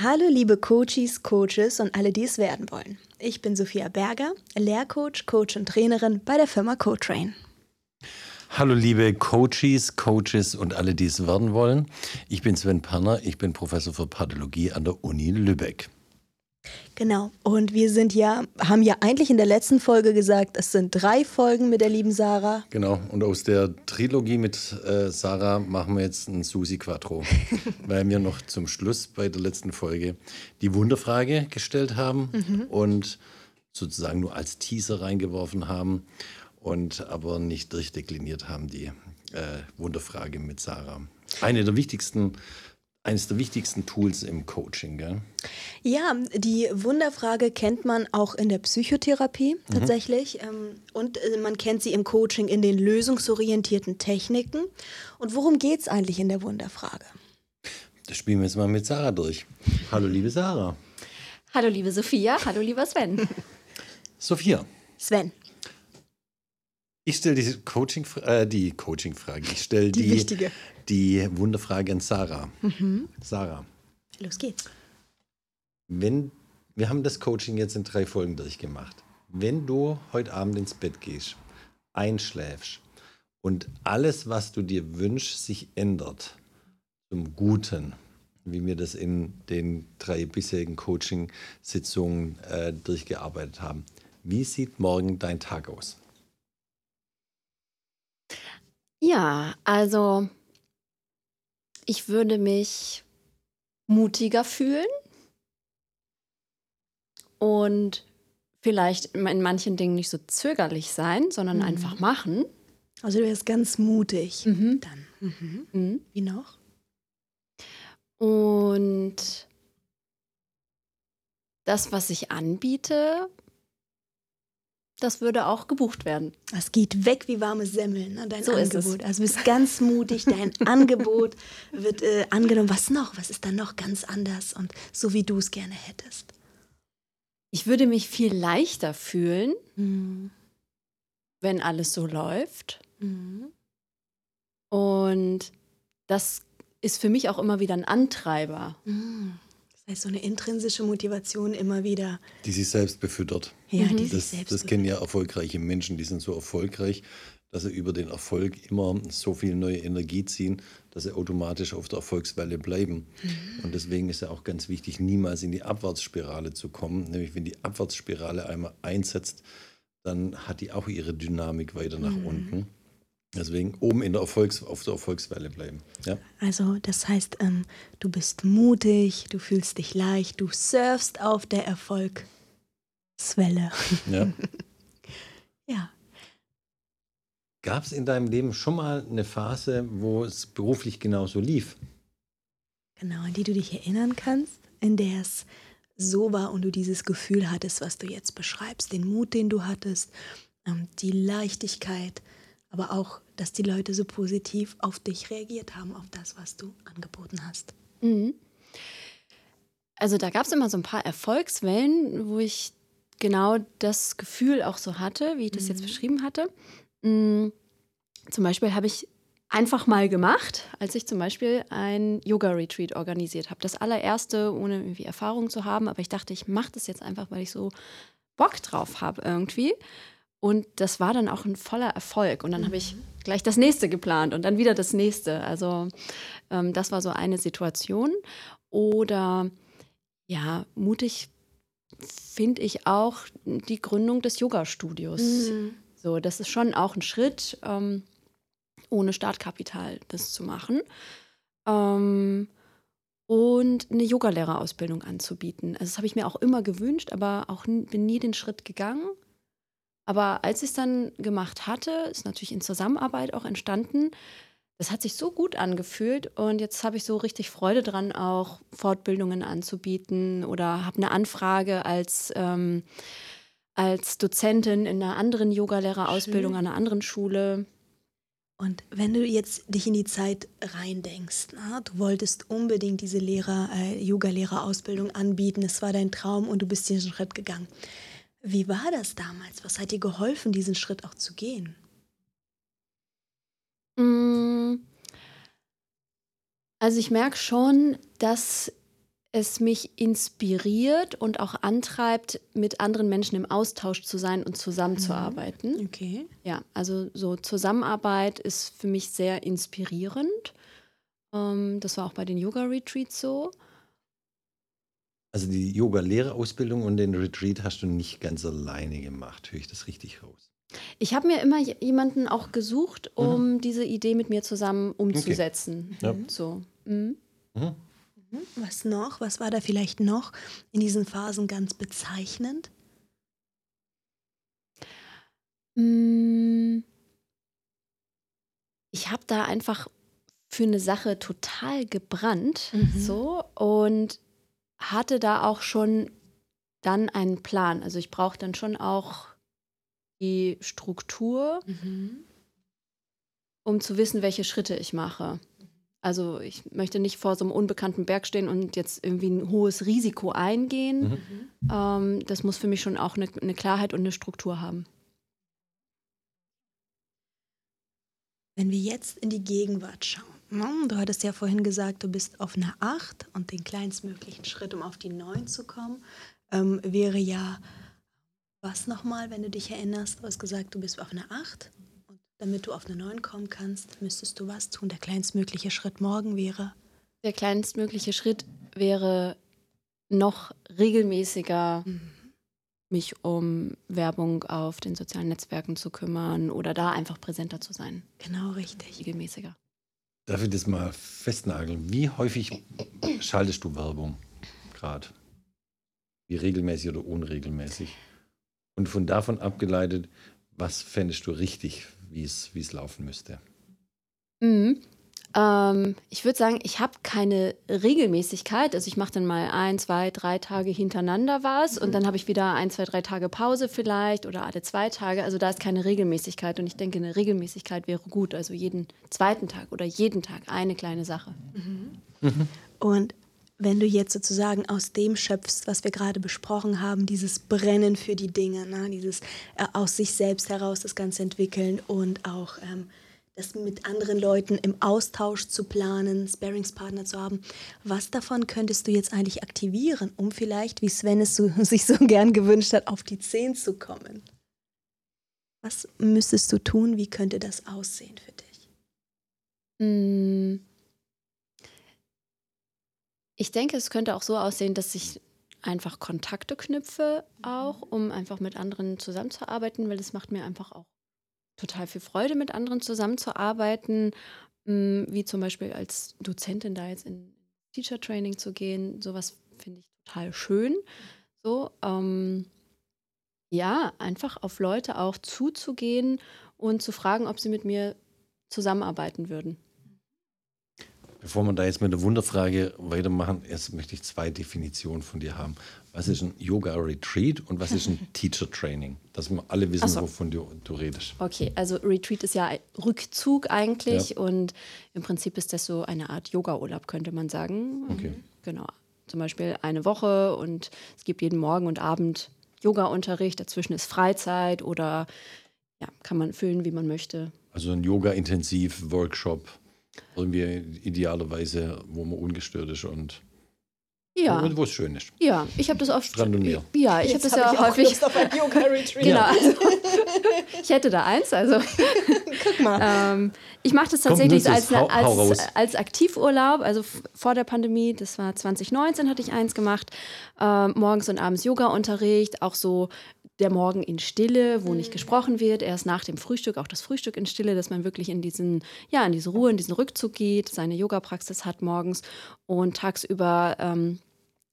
Hallo liebe Coaches, Coaches und alle, die es werden wollen. Ich bin Sophia Berger, Lehrcoach, Coach und Trainerin bei der Firma CoTrain. Hallo liebe Coaches, Coaches und alle, die es werden wollen. Ich bin Sven Perner, ich bin Professor für Pathologie an der Uni Lübeck. Genau. Und wir sind ja, haben ja eigentlich in der letzten Folge gesagt, es sind drei Folgen mit der lieben Sarah. Genau. Und aus der Trilogie mit äh, Sarah machen wir jetzt ein Susi Quattro, weil wir noch zum Schluss bei der letzten Folge die Wunderfrage gestellt haben mhm. und sozusagen nur als Teaser reingeworfen haben und aber nicht durchdekliniert haben die äh, Wunderfrage mit Sarah. Eine der wichtigsten eines der wichtigsten Tools im Coaching, gell? Ja, die Wunderfrage kennt man auch in der Psychotherapie mhm. tatsächlich. Mhm. Und äh, man kennt sie im Coaching in den lösungsorientierten Techniken. Und worum geht es eigentlich in der Wunderfrage? Das spielen wir jetzt mal mit Sarah durch. Hallo, liebe Sarah. Hallo, liebe Sophia. Hallo, lieber Sven. Sophia. Sven. Ich stelle die Coaching, äh, die Coaching-Frage. Ich stelle die, die, wichtige. die Wunderfrage an Sarah. Mhm. Sarah. Los geht's. Wenn, wir haben das Coaching jetzt in drei Folgen durchgemacht. Wenn du heute Abend ins Bett gehst, einschläfst und alles, was du dir wünschst, sich ändert zum Guten, wie wir das in den drei bisherigen Coaching-Sitzungen äh, durchgearbeitet haben, wie sieht morgen dein Tag aus? Ja, also ich würde mich mutiger fühlen und vielleicht in manchen Dingen nicht so zögerlich sein, sondern mhm. einfach machen. Also du wärst ganz mutig mhm. dann. Mhm. mhm. Wie noch? Und das, was ich anbiete, das würde auch gebucht werden. Es geht weg wie warme Semmeln, ne, dein so Angebot. Also du bist ganz mutig, dein Angebot wird äh, angenommen. Was noch? Was ist dann noch ganz anders und so wie du es gerne hättest? Ich würde mich viel leichter fühlen, mhm. wenn alles so läuft. Mhm. Und das ist für mich auch immer wieder ein Antreiber. Mhm. Heißt, so eine intrinsische Motivation immer wieder. Die sich selbst befüttert. Ja, die das, sich selbst das kennen ja erfolgreiche Menschen, die sind so erfolgreich, dass sie über den Erfolg immer so viel neue Energie ziehen, dass sie automatisch auf der Erfolgswelle bleiben. Mhm. Und deswegen ist ja auch ganz wichtig, niemals in die Abwärtsspirale zu kommen. Nämlich wenn die Abwärtsspirale einmal einsetzt, dann hat die auch ihre Dynamik weiter nach mhm. unten. Deswegen oben in der Erfolgs-, auf der Erfolgswelle bleiben. Ja? Also das heißt, ähm, du bist mutig, du fühlst dich leicht, du surfst auf der Erfolgswelle. Ja. ja. Gab es in deinem Leben schon mal eine Phase, wo es beruflich genauso lief? Genau, an die du dich erinnern kannst, in der es so war und du dieses Gefühl hattest, was du jetzt beschreibst, den Mut, den du hattest, ähm, die Leichtigkeit, aber auch, dass die Leute so positiv auf dich reagiert haben, auf das, was du angeboten hast. Mhm. Also da gab es immer so ein paar Erfolgswellen, wo ich genau das Gefühl auch so hatte, wie ich das mhm. jetzt beschrieben hatte. Mhm. Zum Beispiel habe ich einfach mal gemacht, als ich zum Beispiel ein Yoga-Retreat organisiert habe. Das allererste, ohne irgendwie Erfahrung zu haben, aber ich dachte, ich mache das jetzt einfach, weil ich so Bock drauf habe irgendwie. Und das war dann auch ein voller Erfolg. Und dann mhm. habe ich gleich das nächste geplant und dann wieder das nächste. Also ähm, das war so eine Situation. Oder ja, mutig finde ich auch die Gründung des Yoga-Studios. Mhm. So, das ist schon auch ein Schritt, ähm, ohne Startkapital das zu machen. Ähm, und eine Yogalehrerausbildung anzubieten. Also das habe ich mir auch immer gewünscht, aber auch bin nie den Schritt gegangen. Aber als ich es dann gemacht hatte, ist natürlich in Zusammenarbeit auch entstanden. Das hat sich so gut angefühlt und jetzt habe ich so richtig Freude dran, auch Fortbildungen anzubieten oder habe eine Anfrage als, ähm, als Dozentin in einer anderen Yogalehrerausbildung an einer anderen Schule. Und wenn du jetzt dich in die Zeit reindenkst, na, du wolltest unbedingt diese Lehrer, äh, Yoga-Lehrerausbildung anbieten, es war dein Traum und du bist diesen Schritt gegangen. Wie war das damals? Was hat dir geholfen, diesen Schritt auch zu gehen? Mm. Also ich merke schon, dass es mich inspiriert und auch antreibt, mit anderen Menschen im Austausch zu sein und zusammenzuarbeiten. Okay. Ja, also so Zusammenarbeit ist für mich sehr inspirierend. Ähm, das war auch bei den Yoga-Retreats so. Also die Yoga-Lehrerausbildung und den Retreat hast du nicht ganz alleine gemacht, höre ich das richtig raus? Ich habe mir immer jemanden auch gesucht, um mhm. diese Idee mit mir zusammen umzusetzen. Okay. Ja. So. Mhm. Mhm. Was noch? Was war da vielleicht noch in diesen Phasen ganz bezeichnend? Mm. Ich habe da einfach für eine Sache total gebrannt, mhm. so und hatte da auch schon dann einen Plan. Also ich brauche dann schon auch die Struktur, mhm. um zu wissen, welche Schritte ich mache. Also ich möchte nicht vor so einem unbekannten Berg stehen und jetzt irgendwie ein hohes Risiko eingehen. Mhm. Ähm, das muss für mich schon auch eine, eine Klarheit und eine Struktur haben. Wenn wir jetzt in die Gegenwart schauen? Du hattest ja vorhin gesagt, du bist auf einer 8 und den kleinstmöglichen Schritt, um auf die 9 zu kommen, ähm, wäre ja, was nochmal, wenn du dich erinnerst, du hast gesagt, du bist auf einer 8 damit du auf eine 9 kommen kannst, müsstest du was tun. Der kleinstmögliche Schritt morgen wäre. Der kleinstmögliche Schritt wäre noch regelmäßiger mhm. mich um Werbung auf den sozialen Netzwerken zu kümmern oder da einfach präsenter zu sein. Genau, richtig. Regelmäßiger. Darf ich das mal festnageln? Wie häufig schaltest du Werbung gerade? Wie regelmäßig oder unregelmäßig? Und von davon abgeleitet, was fändest du richtig wie es laufen müsste? Mhm. Ähm, ich würde sagen, ich habe keine Regelmäßigkeit. Also ich mache dann mal ein, zwei, drei Tage hintereinander was mhm. und dann habe ich wieder ein, zwei, drei Tage Pause vielleicht oder alle zwei Tage. Also da ist keine Regelmäßigkeit und ich denke, eine Regelmäßigkeit wäre gut. Also jeden zweiten Tag oder jeden Tag eine kleine Sache. Mhm. Mhm. Und wenn du jetzt sozusagen aus dem schöpfst, was wir gerade besprochen haben, dieses Brennen für die Dinge, ne? dieses äh, aus sich selbst heraus das Ganze entwickeln und auch ähm, das mit anderen Leuten im Austausch zu planen, Sparingspartner zu haben, was davon könntest du jetzt eigentlich aktivieren, um vielleicht, wie Sven es so, sich so gern gewünscht hat, auf die 10 zu kommen? Was müsstest du tun? Wie könnte das aussehen für dich? Mm ich denke, es könnte auch so aussehen, dass ich einfach Kontakte knüpfe, auch um einfach mit anderen zusammenzuarbeiten, weil es macht mir einfach auch total viel Freude, mit anderen zusammenzuarbeiten, mm, wie zum Beispiel als Dozentin da jetzt in Teacher Training zu gehen. Sowas finde ich total schön. So, ähm, ja, einfach auf Leute auch zuzugehen und zu fragen, ob sie mit mir zusammenarbeiten würden. Bevor wir da jetzt mit der Wunderfrage weitermachen, erst möchte ich zwei Definitionen von dir haben. Was ist ein Yoga-Retreat und was ist ein Teacher-Training? Dass wir alle wissen, so. wovon du, du, redest. Okay, also Retreat ist ja Rückzug eigentlich ja. und im Prinzip ist das so eine Art Yoga-Urlaub, könnte man sagen. Okay. Genau. Zum Beispiel eine Woche und es gibt jeden Morgen und Abend Yoga-Unterricht, dazwischen ist Freizeit oder ja, kann man füllen, wie man möchte. Also ein Yoga-Intensiv-Workshop irgendwie idealerweise, wo man ungestört ist und ja. Und wo es schön ist. Ja, ich habe das oft. Strand und Meer. Ja, ich habe das ja hab häufig. auf ein Yoga Retreat. genau. Also, ich hätte da eins. Also. Guck mal. Ähm, ich mache das tatsächlich Komm, als, hau, als, als, Aktivurlaub. Also vor der Pandemie, das war 2019, hatte ich eins gemacht. Ähm, morgens und abends Yoga-Unterricht, auch so der Morgen in Stille, wo nicht mhm. gesprochen wird, erst nach dem Frühstück, auch das Frühstück in Stille, dass man wirklich in diesen, ja, in diese Ruhe, in diesen Rückzug geht, seine Yoga-Praxis hat morgens und tagsüber ähm,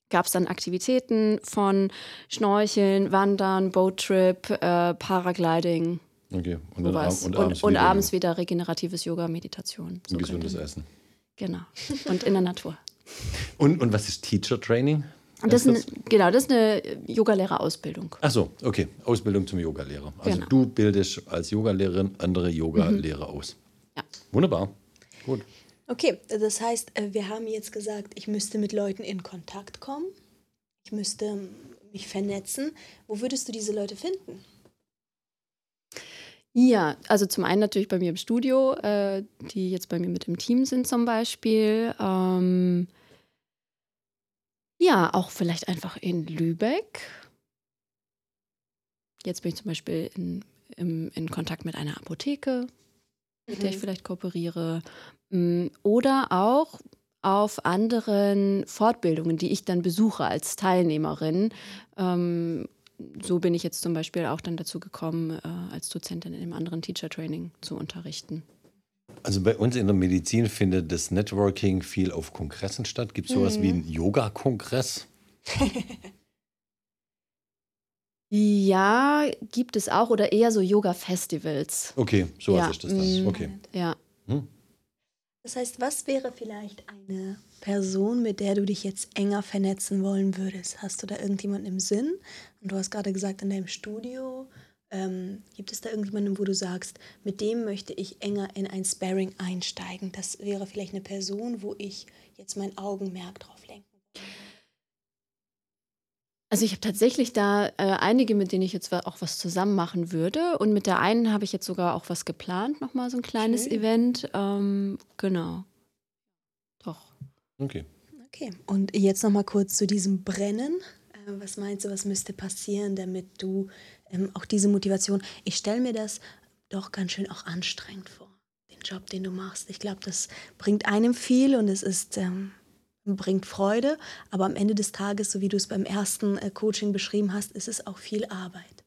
gab es dann Aktivitäten von Schnorcheln, Wandern, Boattrip, äh, Paragliding. Okay, und, und, abends, und, und wieder, abends wieder regeneratives Yoga, Meditation. So gesundes Essen. Genau. Und in der Natur. Und, und was ist Teacher Training? Das ist eine, genau, das ist eine Yogalehrerausbildung. Ach so, okay. Ausbildung zum Yogalehrer. Also genau. du bildest als Yogalehrerin andere Yogalehrer mhm. aus. Ja. Wunderbar. Gut. Okay, das heißt, äh, wir haben jetzt gesagt, ich müsste mit Leuten in Kontakt kommen. Ich müsste mich vernetzen. Wo würdest du diese Leute finden? Ja, also zum einen natürlich bei mir im Studio, äh, die jetzt bei mir mit im Team sind zum Beispiel. Ähm, Ja, auch vielleicht einfach in Lübeck. Jetzt bin ich zum Beispiel in, im, in Kontakt mit einer Apotheke, mit der ich vielleicht kooperiere. Mm, Oder auch auf anderen Fortbildungen, die ich dann besuche als Teilnehmerin. Ähm, so bin ich jetzt zum Beispiel auch dann dazu gekommen, äh, als Dozentin in einem anderen Teacher Training zu unterrichten. Also bei uns in der Medizin findet das Networking viel auf Kongressen statt. Gibt es sowas wie einen Yoga-Kongress? Ja, gibt es auch oder eher so Yoga-Festivals. Okay, sowas Ja, ist das dann. mm. Okay. Ja. Hm. Das heißt, was wäre vielleicht eine Person, mit der du dich jetzt enger vernetzen wollen würdest? Hast du da irgendjemanden im Sinn? Und du hast gerade gesagt, in deinem Studio. Ähm, gibt es da irgendjemanden, wo du sagst, mit dem möchte ich enger in ein Sparring einsteigen? Das wäre vielleicht eine Person, wo ich jetzt mein Augenmerk drauf lenken Also ich habe tatsächlich da äh, einige, mit denen ich jetzt auch was zusammen machen würde. Und mit der einen habe ich jetzt sogar auch was geplant, nochmal so ein kleines Schön. Event. Ähm, genau. Doch. Okay. Okay, und jetzt noch mal kurz zu diesem Brennen. Äh, Was meinst du, was müsste passieren, damit du ähm, auch diese Motivation, ich stelle mir das doch ganz schön auch anstrengend vor, den Job, den du machst. Ich glaube, das bringt einem viel und es ist, ähm, bringt Freude, aber am Ende des Tages, so wie du es beim ersten äh, Coaching beschrieben hast, ist es auch viel Arbeit.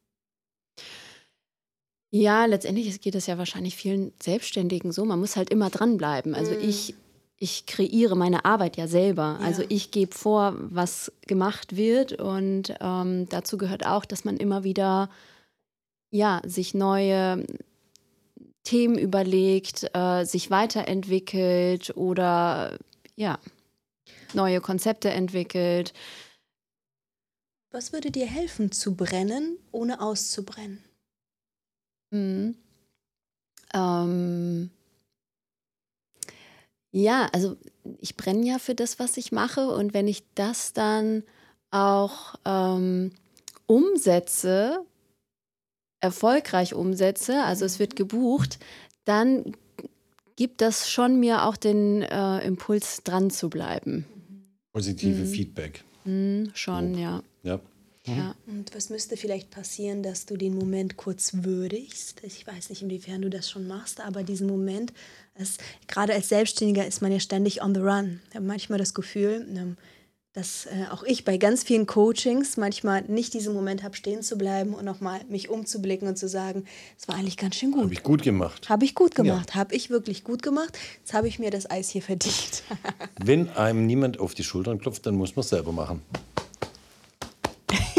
Ja, letztendlich geht es ja wahrscheinlich vielen Selbstständigen so. Man muss halt immer dranbleiben. Also Mm. ich, ich kreiere meine Arbeit ja selber. Ja. Also ich gebe vor, was gemacht wird. Und ähm, dazu gehört auch, dass man immer wieder ja, sich neue Themen überlegt, äh, sich weiterentwickelt oder ja, neue Konzepte entwickelt. Was würde dir helfen zu brennen, ohne auszubrennen? Mhm. Ähm, ja, also ich brenne ja für das, was ich mache. Und wenn ich das dann auch ähm, umsetze, erfolgreich umsetze, also es wird gebucht, dann gibt das schon mir auch den äh, Impuls, dran zu bleiben. Positive Mhm. Feedback. Hm, schon, Lob. ja. Ja. Ja. Und was müsste vielleicht passieren, dass du den Moment kurz würdigst? Ich weiß nicht, inwiefern du das schon machst, aber diesen Moment, es, gerade als Selbstständiger ist man ja ständig on the run. Ich habe manchmal das Gefühl, ähm, dass äh, auch ich bei ganz vielen Coachings manchmal nicht diesen Moment habe, stehen zu bleiben und nochmal mich umzublicken und zu sagen, es war eigentlich ganz schön gut. Habe ich gut gemacht. Habe ich gut gemacht, habe ich wirklich gut gemacht. Jetzt habe ich mir das Eis hier verdient. Wenn einem niemand auf die Schultern klopft, dann muss man es selber machen.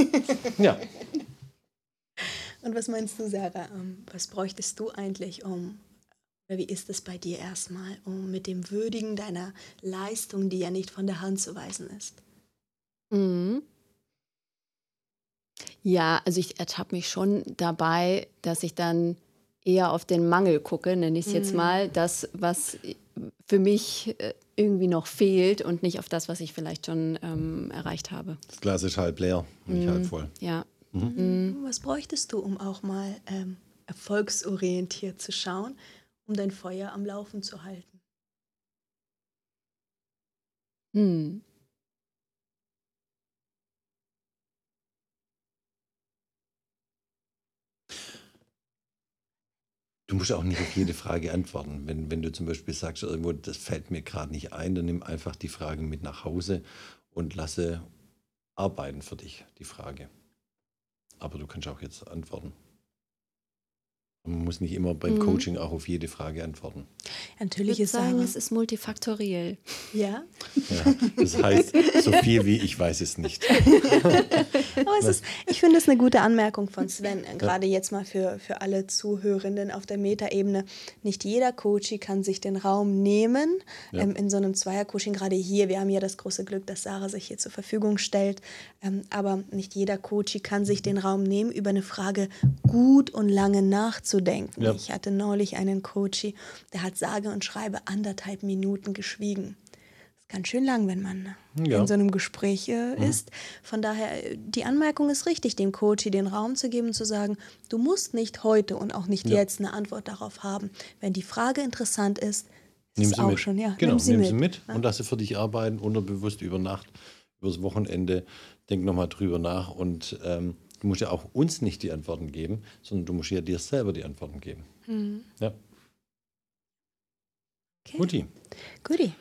ja. Und was meinst du, Sarah? Ähm, was bräuchtest du eigentlich, um, oder wie ist es bei dir erstmal, um mit dem Würdigen deiner Leistung, die ja nicht von der Hand zu weisen ist? Mhm. Ja, also ich ertappe mich schon dabei, dass ich dann eher auf den Mangel gucke, nenne ich es jetzt Mhm. mal, das, was für mich äh, irgendwie noch fehlt und nicht auf das, was ich vielleicht schon ähm, erreicht habe. Das Glas ist halb leer, nicht Mhm. halb voll. Ja. Was bräuchtest du, um auch mal ähm, erfolgsorientiert zu schauen, um dein Feuer am Laufen zu halten? Hm. Du musst auch nicht auf jede Frage antworten. Wenn, wenn du zum Beispiel sagst, irgendwo, das fällt mir gerade nicht ein, dann nimm einfach die Frage mit nach Hause und lasse arbeiten für dich, die Frage. Aber du kannst auch jetzt antworten. Man muss nicht immer beim Mhm. Coaching auch auf jede Frage antworten. Ich Natürlich ist sagen, Sarah, es ist multifaktoriell. ja, Ja, das heißt, so viel wie ich weiß es nicht. Aber es ist, ich finde es eine gute Anmerkung von Sven, gerade jetzt mal für, für alle Zuhörenden auf der Metaebene. Nicht jeder Coachie kann sich den Raum nehmen Ja. ähm, in so einem Zweier-Coaching. Gerade hier, wir haben ja das große Glück, dass Sarah sich hier zur Verfügung stellt. Ähm, aber nicht jeder Coachie kann sich den Raum nehmen, über eine Frage gut und lange nachzudenken. Ja. Ich hatte neulich einen Coachie, der hat sage und schreibe anderthalb Minuten geschwiegen. Das ist ganz schön lang, wenn man Ja. in so einem Gespräch äh, ist. Von daher, äh, die Anmerkung ist richtig, dem Coach den Raum zu geben, zu sagen, du musst nicht heute und auch nicht Ja. jetzt eine Antwort darauf haben. Wenn die Frage interessant ist, ist Nimm sie auch mit. schon, ja. Genau, nimm sie nimm mit. sie mit und lass sie für dich arbeiten, unterbewusst über Nacht. übers Wochenende, denk nochmal drüber nach und ähm, du musst ja auch uns nicht die Antworten geben, sondern du musst ja dir selber die Antworten geben. Mhm. Ja. Okay. Guti. Guti.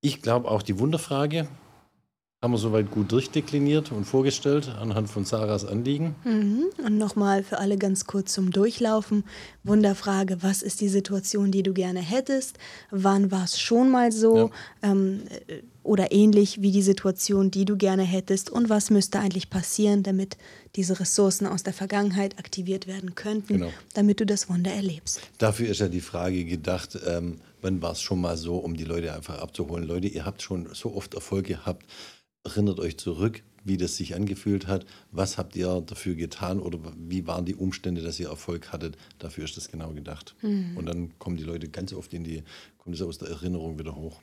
Ich glaube auch die Wunderfrage haben wir soweit gut durchdekliniert und vorgestellt anhand von Sarahs Anliegen. Mhm. Und nochmal für alle ganz kurz zum Durchlaufen. Wunderfrage, was ist die Situation, die du gerne hättest? Wann war es schon mal so? Ähm, äh, oder ähnlich wie die Situation, die du gerne hättest? Und was müsste eigentlich passieren, damit diese Ressourcen aus der Vergangenheit aktiviert werden könnten, Genau. damit du das Wunder erlebst? Dafür ist ja die Frage gedacht, ähm, wann war es schon mal so, um die Leute einfach abzuholen. Leute, ihr habt schon so oft Erfolg gehabt. Erinnert euch zurück, wie das sich angefühlt hat. Was habt ihr dafür getan oder wie waren die Umstände, dass ihr Erfolg hattet? Dafür ist das genau gedacht. Und dann kommen die Leute ganz oft in die, kommt es aus der Erinnerung wieder hoch.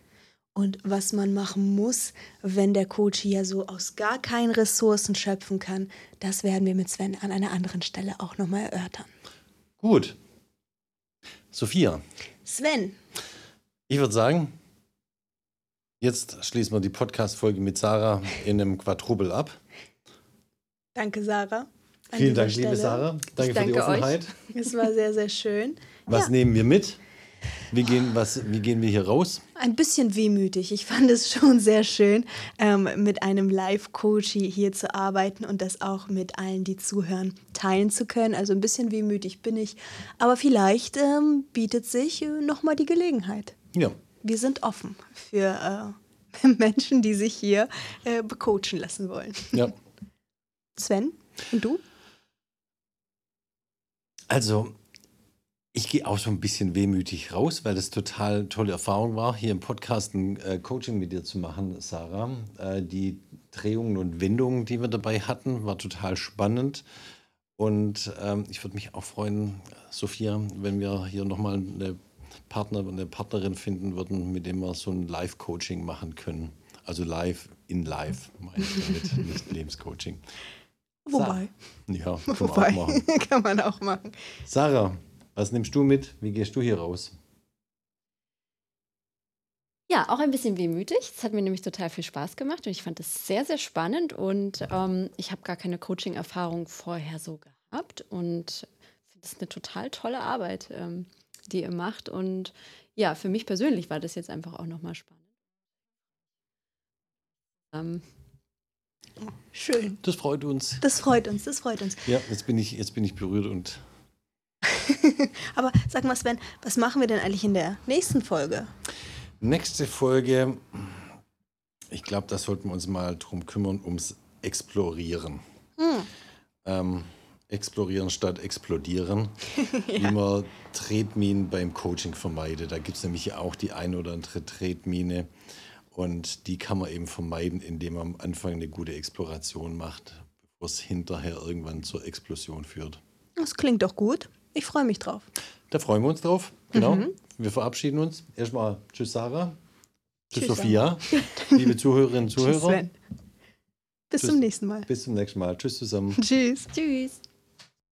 Und was man machen muss, wenn der Coach ja so aus gar keinen Ressourcen schöpfen kann, das werden wir mit Sven an einer anderen Stelle auch nochmal erörtern. Gut. Sophia, Sven, ich würde sagen, jetzt schließen wir die Podcast-Folge mit Sarah in einem Quadrupel ab. danke Sarah. Vielen Dank, liebe Stelle. Sarah. Danke, für die danke euch. Offenheit. Es war sehr, sehr schön. Was Ja. nehmen wir mit? Wie gehen, was, wie gehen wir hier raus? Ein bisschen wehmütig. Ich fand es schon sehr schön, ähm, mit einem Live-Coach hier zu arbeiten und das auch mit allen, die zuhören, teilen zu können. Also ein bisschen wehmütig bin ich. Aber vielleicht ähm, bietet sich äh, nochmal die Gelegenheit. Ja, Wir sind offen für äh, Menschen, die sich hier äh, becoachen lassen wollen. ja. Sven, und du? Also, ich gehe auch so ein bisschen wehmütig raus, weil das total tolle Erfahrung war, hier im Podcast ein äh, Coaching mit dir zu machen, Sarah. Äh, die Drehungen und Wendungen, die wir dabei hatten, war total spannend. Und ähm, ich würde mich auch freuen, Sophia, wenn wir hier nochmal eine Partner, eine Partnerin finden würden, mit dem wir so ein Live-Coaching machen können. Also live in live, meine ich damit, nicht Lebenscoaching. Wobei. Ja, können wir auch Wobei. machen. Kann man auch machen. Sarah, was nimmst du mit? Wie gehst du hier raus? Ja, auch ein bisschen wehmütig. Es hat mir nämlich total viel Spaß gemacht und ich fand es sehr, sehr spannend. Und ähm, ich habe gar keine Coaching-Erfahrung vorher so gehabt und finde es eine total tolle Arbeit, ähm, die ihr macht. Und ja, für mich persönlich war das jetzt einfach auch nochmal spannend. Ähm, Schön. Das freut uns. Das freut uns, das freut uns. Ja, jetzt bin ich, jetzt bin ich berührt und Aber sag mal, Sven, was machen wir denn eigentlich in der nächsten Folge? nächste Folge, ich glaube, da sollten wir uns mal drum kümmern, ums Explorieren. Hm. Ähm, explorieren statt explodieren, wie man Tretminen beim Coaching vermeidet. Da gibt es nämlich auch die ein oder andere Tretmine und die kann man eben vermeiden, indem man am Anfang eine gute Exploration macht, bevor es hinterher irgendwann zur Explosion führt. Das klingt doch gut. Ich freue mich drauf. Da freuen wir uns drauf. Genau. Mhm. Wir verabschieden uns. Erstmal Tschüss, Sarah. Tschüss, Tschüss, Sophia. Liebe Zuhörerinnen und Tschüss, Zuhörer. Sven. Bis Tschüss. zum nächsten Mal. Bis zum nächsten Mal. Tschüss zusammen. Tschüss. tschüss.